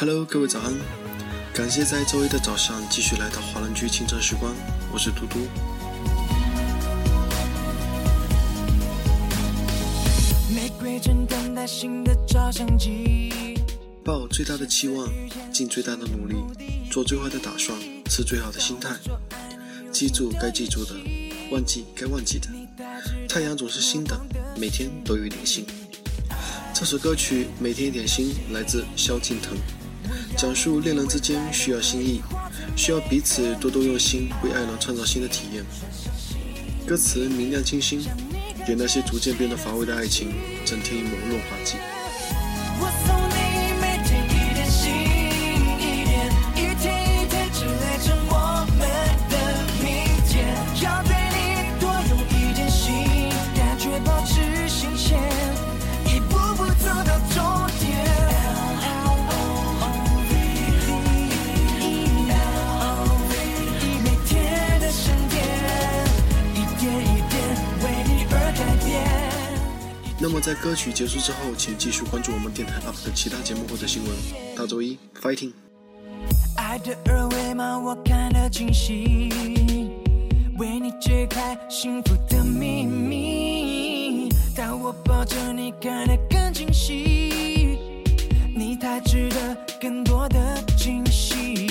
Hello，各位早安！感谢在周一的早上继续来到华人居清晨时光，我是嘟嘟。抱最大的期望，尽最大的努力，做最坏的打算，是最好的心态。记住该记住的，忘记该忘记的。太阳总是新的，每天都有一点新。这首歌曲《每天一点心》来自萧敬腾。讲述恋人之间需要心意，需要彼此多多用心，为爱人创造新的体验。歌词明亮清新，给那些逐渐变得乏味的爱情增添一抹润滑剂。那么在歌曲结束之后，请继续关注我们电台 UP 的其他节目或者新闻。到周一，fighting。爱的二维码我看得清晰，为你开幸福的秘密。我你看得更清晰，你太值得更多的惊喜。